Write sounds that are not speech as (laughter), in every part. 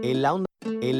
En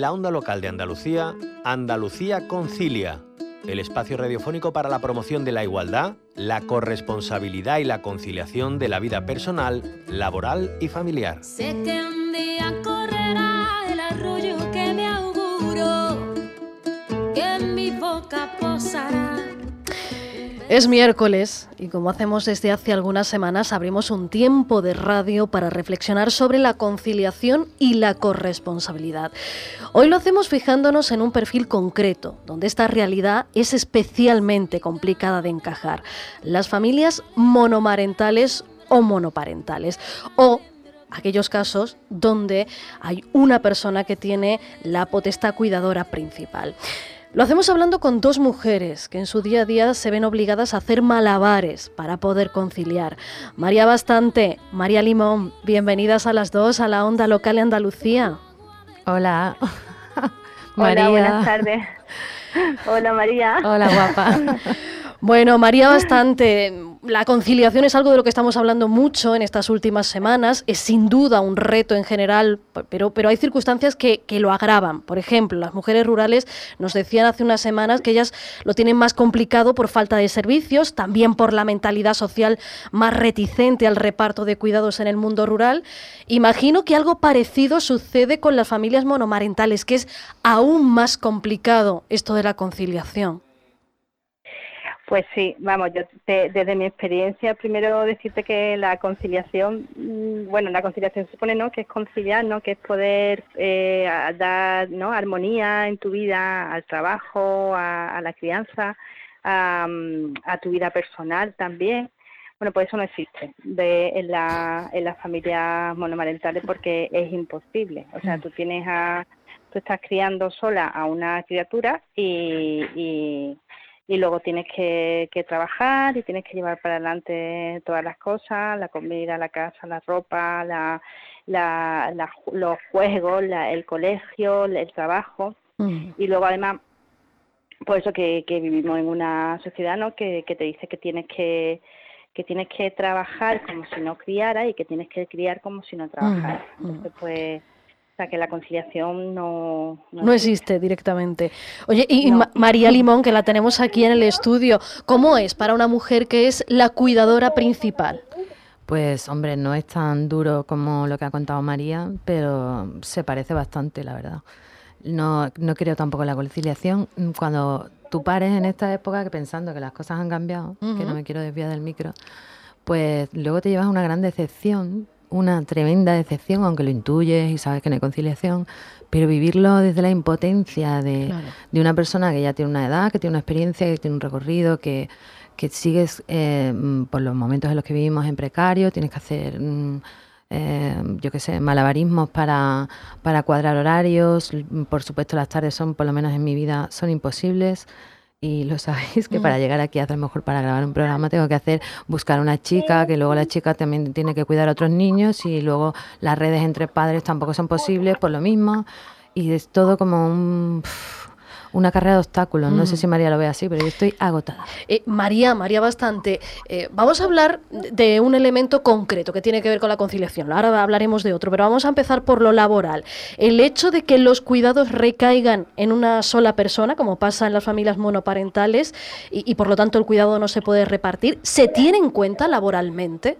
la onda, local de Andalucía, Andalucía Concilia, el espacio radiofónico para la promoción de la igualdad, la corresponsabilidad y la conciliación de la vida personal, laboral y familiar. Sé que un día correrá el arroyo que me auguro, que en mi boca posará. Es miércoles y como hacemos desde hace algunas semanas abrimos un tiempo de radio para reflexionar sobre la conciliación y la corresponsabilidad. Hoy lo hacemos fijándonos en un perfil concreto, donde esta realidad es especialmente complicada de encajar. Las familias monomarentales o monoparentales o aquellos casos donde hay una persona que tiene la potestad cuidadora principal. Lo hacemos hablando con dos mujeres que en su día a día se ven obligadas a hacer malabares para poder conciliar. María Bastante, María Limón, bienvenidas a las dos a la onda local de Andalucía. Hola. (laughs) Hola, buenas tardes. (laughs) Hola María. Hola, guapa. (laughs) Bueno, María Bastante, la conciliación es algo de lo que estamos hablando mucho en estas últimas semanas. Es sin duda un reto en general, pero, pero hay circunstancias que, que, lo agravan. Por ejemplo, las mujeres rurales nos decían hace unas semanas que ellas lo tienen más complicado por falta de servicios, también por la mentalidad social más reticente al reparto de cuidados en el mundo rural. Imagino que algo parecido sucede con las familias monomarentales, que es aún más complicado esto de la conciliación. Pues sí, vamos, yo te, desde mi experiencia, primero decirte que la conciliación, mm, bueno, la conciliación supone, ¿no?, que es conciliar, ¿no?, que es poder eh, dar, ¿no?, armonía en tu vida, al trabajo, a, la crianza, a, a, tu vida personal también. Bueno, pues eso no existe de, en, la, en las familias monomarentales porque es imposible. O sea, tú tienes a, tú estás criando sola a una criatura y, y y luego tienes que, que, trabajar y tienes que llevar para adelante todas las cosas, la comida, la casa, la ropa, la, la, la los juegos, la, el colegio, el trabajo mm. y luego además por eso que, que vivimos en una sociedad ¿no? que, que te dice que tienes que que tienes que trabajar como si no criara y que tienes que criar como si no trabajara. Mm. Entonces, pues o sea, que la conciliación no... No, no existe directamente. Oye, y, no. María Limón, que la tenemos aquí en el estudio, ¿cómo es para una mujer que es la cuidadora principal? Pues hombre, no es tan duro como lo que ha contado María, pero se parece bastante, la verdad. No, no creo tampoco en la conciliación. Cuando tú pares en esta época que pensando que las cosas han cambiado, uh -huh. que no me quiero desviar del micro, pues luego te llevas una gran decepción una tremenda decepción, aunque lo intuyes y sabes que no hay conciliación, pero vivirlo desde la impotencia de, claro. de una persona que ya tiene una edad, que tiene una experiencia, que tiene un recorrido, que, que sigues eh, por los momentos en los que vivimos en precario, tienes que hacer, mm, eh, yo qué sé, malabarismos para, para cuadrar horarios, por supuesto las tardes son, por lo menos en mi vida, son imposibles y lo sabéis que mm. para llegar aquí a lo mejor para grabar un programa tengo que hacer buscar una chica que luego la chica también tiene que cuidar a otros niños y luego las redes entre padres tampoco son posibles por lo mismo y es todo como un una carrera de obstáculos. No sé si María lo ve así, pero yo estoy agotada. Eh, María, María, bastante. Eh, vamos a hablar de un elemento concreto que tiene que ver con la conciliación. Ahora hablaremos de otro, pero vamos a empezar por lo laboral. El hecho de que los cuidados recaigan en una sola persona, como pasa en las familias monoparentales, y, y por lo tanto el cuidado no se puede repartir, ¿se tiene en cuenta laboralmente?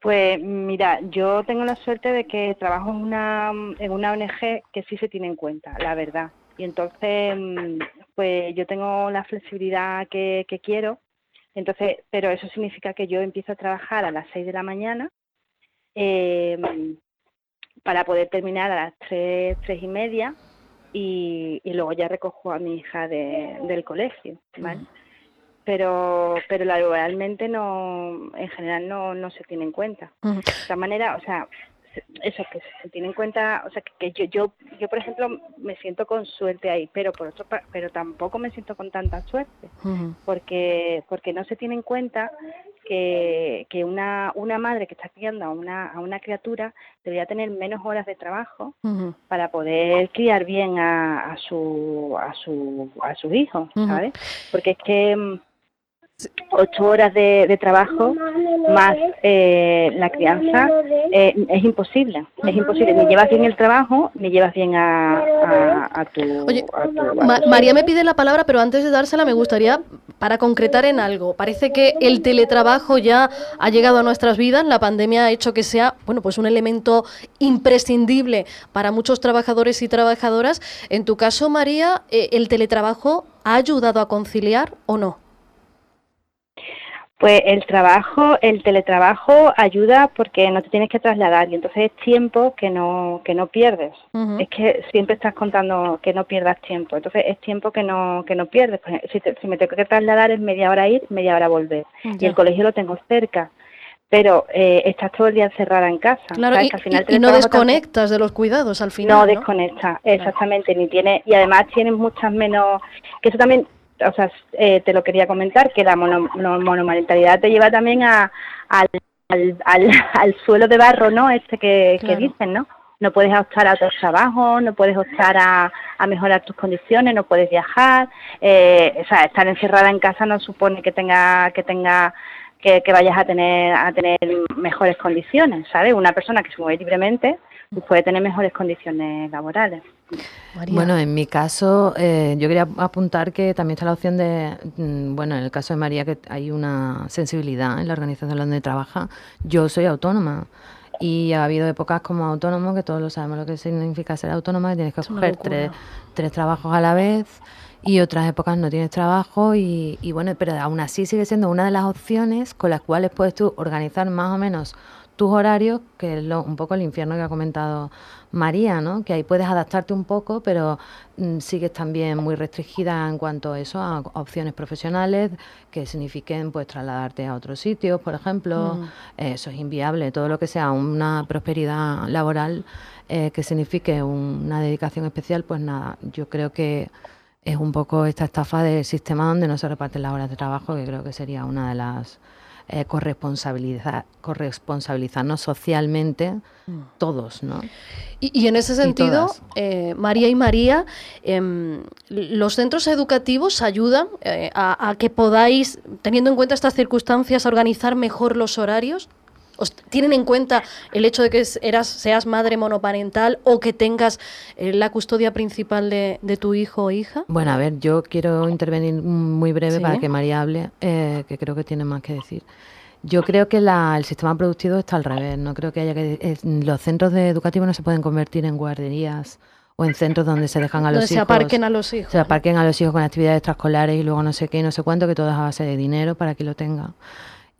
Pues mira, yo tengo la suerte de que trabajo en una, en una ONG que sí se tiene en cuenta, la verdad. Y entonces, pues yo tengo la flexibilidad que, que quiero, entonces, pero eso significa que yo empiezo a trabajar a las 6 de la mañana eh, para poder terminar a las 3, tres y media y, y, luego ya recojo a mi hija de, del colegio, ¿vale? Pero pero laboralmente no en general no, no se tiene en cuenta uh -huh. de esta manera o sea eso que se tiene en cuenta o sea que, que, yo yo yo por ejemplo me siento con suerte ahí pero por otro pero tampoco me siento con tanta suerte uh -huh. porque porque no se tiene en cuenta que, que una una madre que está criando a una a una criatura debería tener menos horas de trabajo uh -huh. para poder criar bien a, a su a su a sus hijos sabes porque es que ocho horas de, de, trabajo más eh, la crianza, eh, es imposible. Es imposible. Ni llevas bien el trabajo, ni llevas bien a, tu... Oye, María me pide la palabra, pero antes de dársela me gustaría, para concretar en algo, parece que el teletrabajo ya ha llegado a nuestras vidas, la pandemia ha hecho que sea, bueno, pues un elemento imprescindible para muchos trabajadores y trabajadoras. En tu caso, María, eh, ¿el teletrabajo ha ayudado a conciliar o no? Pues el trabajo, el teletrabajo ayuda porque no te tienes que trasladar y entonces es tiempo que no que no pierdes. Es que siempre estás contando que no pierdas tiempo, entonces es tiempo que no que no pierdes. Pues, si, me tengo que trasladar es media hora ir, media hora volver y el colegio lo tengo cerca. Pero eh, estás todo el día encerrada en casa. Claro, y, al final y, no desconectas de los cuidados al final. No, no desconectas, exactamente. Ni tiene, y además tienes muchas menos. Que eso también o sea, eh, te lo quería comentar, que la monomarentalidad te lleva también a, al, al, al, (laughs) suelo de barro, ¿no? Este que, que dicen, ¿no? No puedes optar a otros trabajos, no puedes optar a, a mejorar tus condiciones, no puedes viajar. Eh, o sea, estar encerrada en casa no supone que tenga que tenga que, que, vayas a tener a tener mejores condiciones, ¿sabes? Una persona que se mueve libremente puede tener mejores condiciones laborales. Bueno, en mi caso, eh, yo quería apuntar que también está la opción de, mm, bueno, en el caso de María, que hay una sensibilidad en la organización donde trabaja. Yo soy autónoma y ha habido épocas como autónomo, que todos lo sabemos lo que significa ser autónoma, que tienes que coger tres, tres trabajos a la vez y otras épocas no tienes trabajo y, y, bueno, pero aún así sigue siendo una de las opciones con las cuales puedes tú organizar más o menos tus horarios, que es un poco el infierno que ha comentado María, ¿no? que ahí puedes adaptarte un poco, pero mm, sigues también muy restringida en cuanto a eso, a opciones profesionales que signifiquen pues trasladarte a otros sitios, por ejemplo. Mm. eso es inviable. Todo lo que sea una prosperidad laboral eh, que signifique una dedicación especial, pues nada, yo creo que es un poco esta estafa del sistema donde no se reparten las horas de trabajo, que creo que sería una de las eh, corresponsabilizar, corresponsabilizarnos socialmente mm. todos, ¿no? Y, en ese sentido, eh, María y María, em, los centros educativos ayudan eh, a, que podáis, teniendo en cuenta estas circunstancias, organizar mejor los horarios. ¿Tienen en cuenta el hecho de que eras, seas madre monoparental o que tengas la custodia principal de, tu hijo o hija? Bueno, a ver, yo quiero intervenir muy breve para que María hable, que creo que tiene más que decir. Yo creo que el sistema productivo está al revés. No creo que haya que los centros educativos no se pueden convertir en guarderías o en centros donde se dejan a los hijos. Se aparquen a los hijos. Se aparquen a los hijos con actividades extraescolares y luego no sé qué, no sé cuánto, que todo es a base de dinero para que lo tenga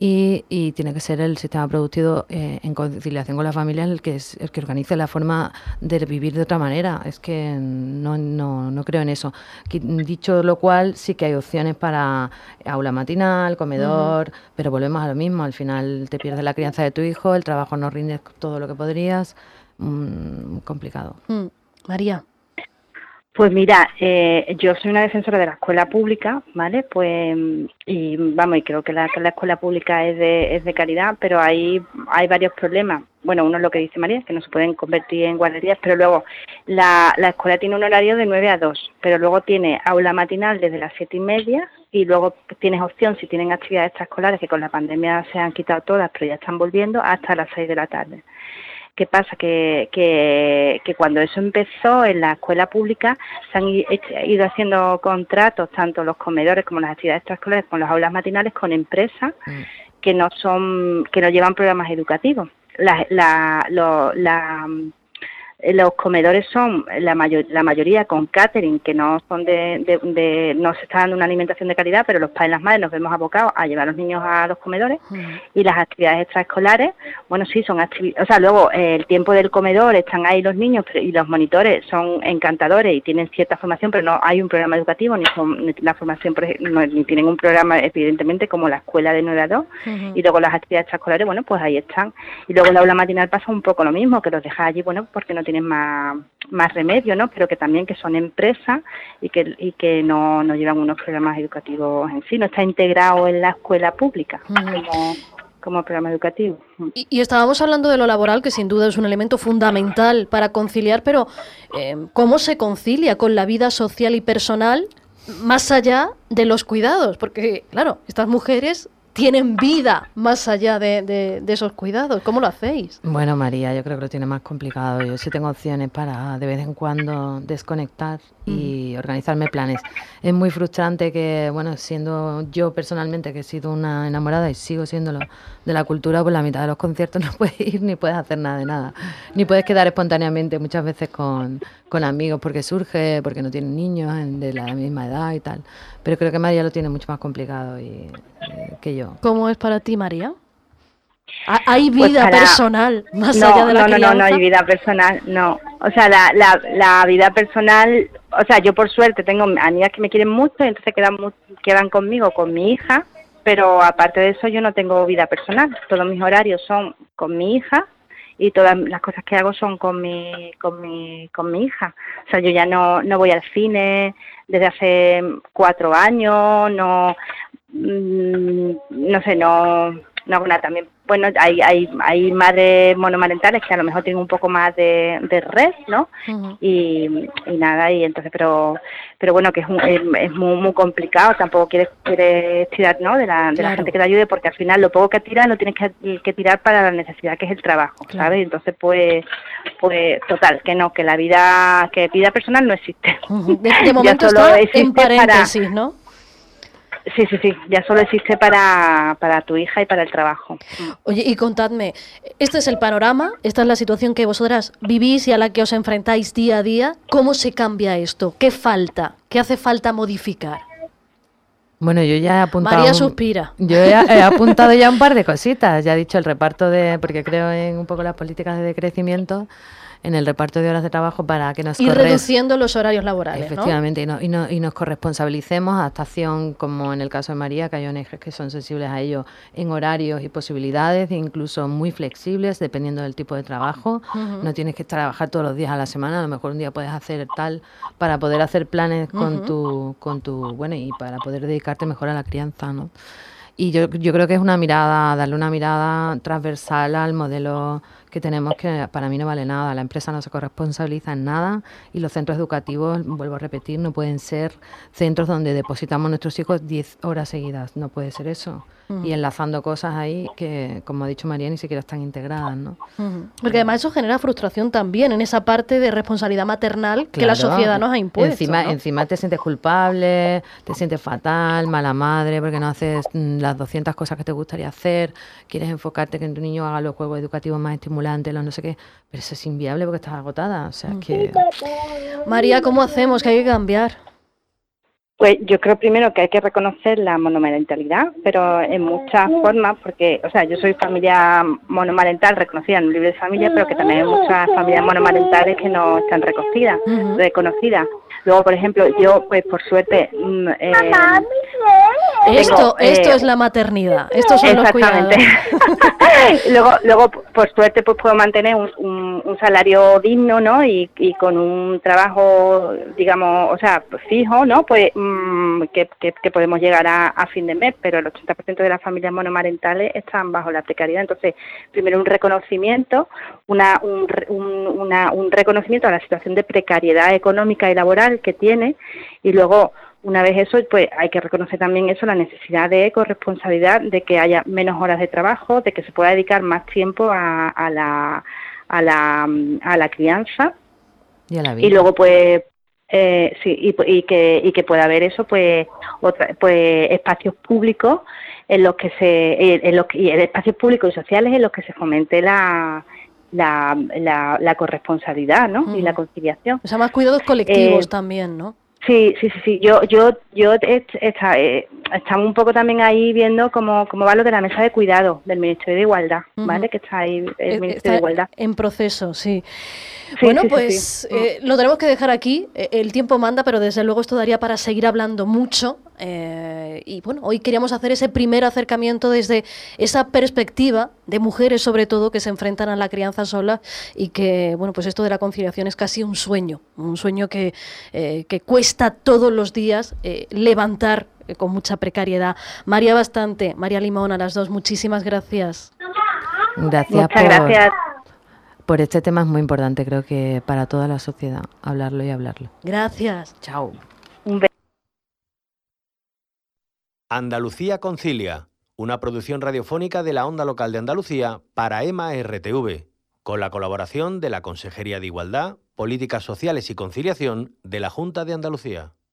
y, tiene que ser el sistema productivo eh, en conciliación con la familia el que, es, el que organice la forma de vivir de otra manera. Es que no, no, no creo en eso. Dicho lo cual, sí que hay opciones para aula matinal, comedor, pero volvemos a lo mismo. Al final te pierdes la crianza de tu hijo, el trabajo no rinde todo lo que podrías. Mm, complicado. Mm. María. Pues mira, eh, yo soy una defensora de la escuela pública, ¿vale? Pues, y vamos, y creo que la, la escuela pública es de, es de calidad, pero hay, hay varios problemas. Bueno, uno es lo que dice María, que no se pueden convertir en guarderías, pero luego la, la escuela tiene un horario de 9 a 2, pero luego tiene aula matinal desde las siete y media y luego tienes opción, si tienen actividades extraescolares, que con la pandemia se han quitado todas, pero ya están volviendo, hasta las 6 de la tarde. ¿Qué pasa? Que, que, cuando eso empezó en la escuela pública se han ido haciendo contratos, tanto los comedores como las actividades extraescolares, con las aulas matinales, con empresas mm. que no son, que no llevan programas educativos. La, la, la, eh, los comedores son la, mayor, la mayoría con catering, que no son de, de, no se está dando una alimentación de calidad, pero los padres y las madres nos vemos abocados a llevar a los niños a los comedores y las actividades extraescolares, bueno, sí, son actividades, o sea, luego eh, el tiempo del comedor, están ahí los niños y los monitores son encantadores y tienen cierta formación, pero no hay un programa educativo, ni, son, la formación, ni tienen un programa, evidentemente, como la escuela de 9 a 2, y luego las actividades extraescolares, bueno, pues ahí están. Y luego la aula matinal pasa un poco lo mismo, que los deja allí, bueno, porque no tienen más, más remedio, ¿no? Pero que también que son empresas y que, y que no, no llevan unos programas educativos en sí, no está integrado en la escuela pública como, como programa educativo. Y, estábamos hablando de lo laboral, que sin duda es un elemento fundamental para conciliar, pero eh, ¿cómo se concilia con la vida social y personal más allá de los cuidados? Porque, claro, estas mujeres tienen vida más allá de, de, esos cuidados. ¿Cómo lo hacéis? Bueno, María, yo creo que lo tiene más complicado. Yo sí tengo opciones para de vez en cuando desconectar y organizarme planes. Es muy frustrante que, bueno, siendo yo personalmente que he sido una enamorada y sigo siéndolo de la cultura, pues la mitad de los conciertos (laughs) no puedes ir ni puedes hacer nada de nada. Ni puedes quedar espontáneamente muchas veces con, con amigos porque surge, porque no tienen niños de la misma edad y tal. Pero creo que María lo tiene mucho más complicado y, eh, que yo. ¿Cómo es para ti, María? ¿Hay pues vida personal más allá de la no, no, no, no hay vida personal, no. O sea, la, la, la vida personal, o sea, yo por suerte tengo amigas que me quieren mucho y entonces quedan, quedan conmigo, con mi hija, pero aparte de eso yo no tengo vida personal. Todos mis horarios son con mi hija y todas las cosas que hago son con mi, con mi, con mi hija. O sea, yo ya no, no voy al cine desde hace cuatro años, no, mm, no sé, no, no nada. También, bueno, hay, hay, hay madres monomarentales que a lo mejor tienen un poco más de, red, ¿no? y, y, nada, y entonces, pero pero bueno, que es, es, muy, muy complicado, tampoco quieres, quieres tirar, ¿no? De la, de la gente que te ayude, porque al final lo poco que tiras lo tienes que, que tirar para la necesidad que es el trabajo, ¿sabes? Entonces, pues, pues, total, que no, que la vida, que vida personal no existe. De, (laughs) momento está en paréntesis, ¿no? Sí, sí, sí, ya solo existe para, para tu hija y para el trabajo. Oye, y contadme, este es el panorama, esta es la situación que vosotras vivís y a la que os enfrentáis día a día. ¿Cómo se cambia esto? ¿Qué falta? ¿Qué hace falta modificar? Bueno, yo ya he apuntado. María suspira. Yo he, he, (laughs) apuntado ya un par de cositas. Ya he dicho el reparto de. Porque creo en un poco las políticas de decrecimiento en el reparto de horas de trabajo para que nos Y reduciendo los horarios laborales, Efectivamente, y, y, nos corresponsabilicemos, adaptación, como en el caso de María, que hay ONGs que son sensibles a ello en horarios y posibilidades, incluso muy flexibles, dependiendo del tipo de trabajo. No tienes que trabajar todos los días a la semana, a lo mejor un día puedes hacer tal para poder hacer planes con, tu, con tu, bueno, y para poder dedicarte mejor a la crianza, ¿no? Y yo, yo creo que es una mirada, darle una mirada transversal al modelo que tenemos que para mí no vale nada. La empresa no se corresponsabiliza en nada y los centros educativos, vuelvo a repetir, no pueden ser centros donde depositamos nuestros hijos 10 horas seguidas. No puede ser eso. Y enlazando cosas ahí que, como ha dicho María, ni siquiera están integradas. ¿no? Porque además eso genera frustración también en esa parte de responsabilidad maternal que la sociedad nos ha impuesto. Encima, encima te sientes culpable, te sientes fatal, mala madre, porque no haces mm, las 200 cosas que te gustaría hacer, quieres enfocarte que tu niño haga los juegos educativos más estimulantes los no sé qué, pero eso es inviable porque estás agotada. O sea, que... María, ¿cómo hacemos? Que hay que cambiar. Pues yo creo primero que hay que reconocer la monomarentalidad, pero en muchas formas, porque, o sea, yo soy familia monomarental reconocida en un libro de familia, pero que también hay muchas familias monomarentales que no están reconocidas, reconocidas. Luego, por ejemplo, yo, pues por suerte... Mm, eh, esto, esto eh, es la maternidad, estos son los cuidados. (laughs) luego, luego, por suerte, pues puedo mantener un, un, salario digno, ¿no? Y, y, con un trabajo, digamos, o sea, fijo, ¿no? Pues mm, que, que, podemos llegar a, a, fin de mes, pero el 80% de las familias monomarentales están bajo la precariedad. Entonces, primero un reconocimiento, una, un, una, un reconocimiento a la situación de precariedad económica y laboral que tiene, y luego una vez eso, pues hay que reconocer también eso, la necesidad de corresponsabilidad, de que haya menos horas de trabajo, de que se pueda dedicar más tiempo a, a la, a, la, a la crianza. Y, luego, pues, eh, sí, y, que, y que pueda haber eso, pues, otra, pues espacios públicos en los que se, en los y espacios públicos y sociales en los que se fomente la, la, la, corresponsabilidad, ¿no? Y la conciliación. O sea, más cuidados colectivos eh, también, ¿no? Sí, sí, sí, sí. Yo, yo, yo está, eh, estamos un poco también ahí viendo cómo, cómo va lo de la mesa de cuidado del Ministerio de Igualdad, ¿vale? Que está ahí el eh, Ministerio de Igualdad. En proceso, sí. bueno, pues eh, lo tenemos que dejar aquí. El tiempo manda, pero desde luego esto daría para seguir hablando mucho. y bueno, hoy queríamos hacer ese primer acercamiento desde esa perspectiva de mujeres, sobre todo, que se enfrentan a la crianza sola y que, bueno, pues esto de la conciliación es casi un sueño, un sueño que, que cuesta todos los días levantar eh, con mucha precariedad. María Bastante, María Limón, a las dos, muchísimas gracias. Gracias por, gracias. por este tema, es muy importante, creo que para toda la sociedad, hablarlo y hablarlo. Gracias. Chao. Andalucía Concilia una producción radiofónica de la onda local de Andalucía para EMA RTV, con la colaboración de la Consejería de Igualdad, Políticas Sociales y Conciliación de la Junta de Andalucía.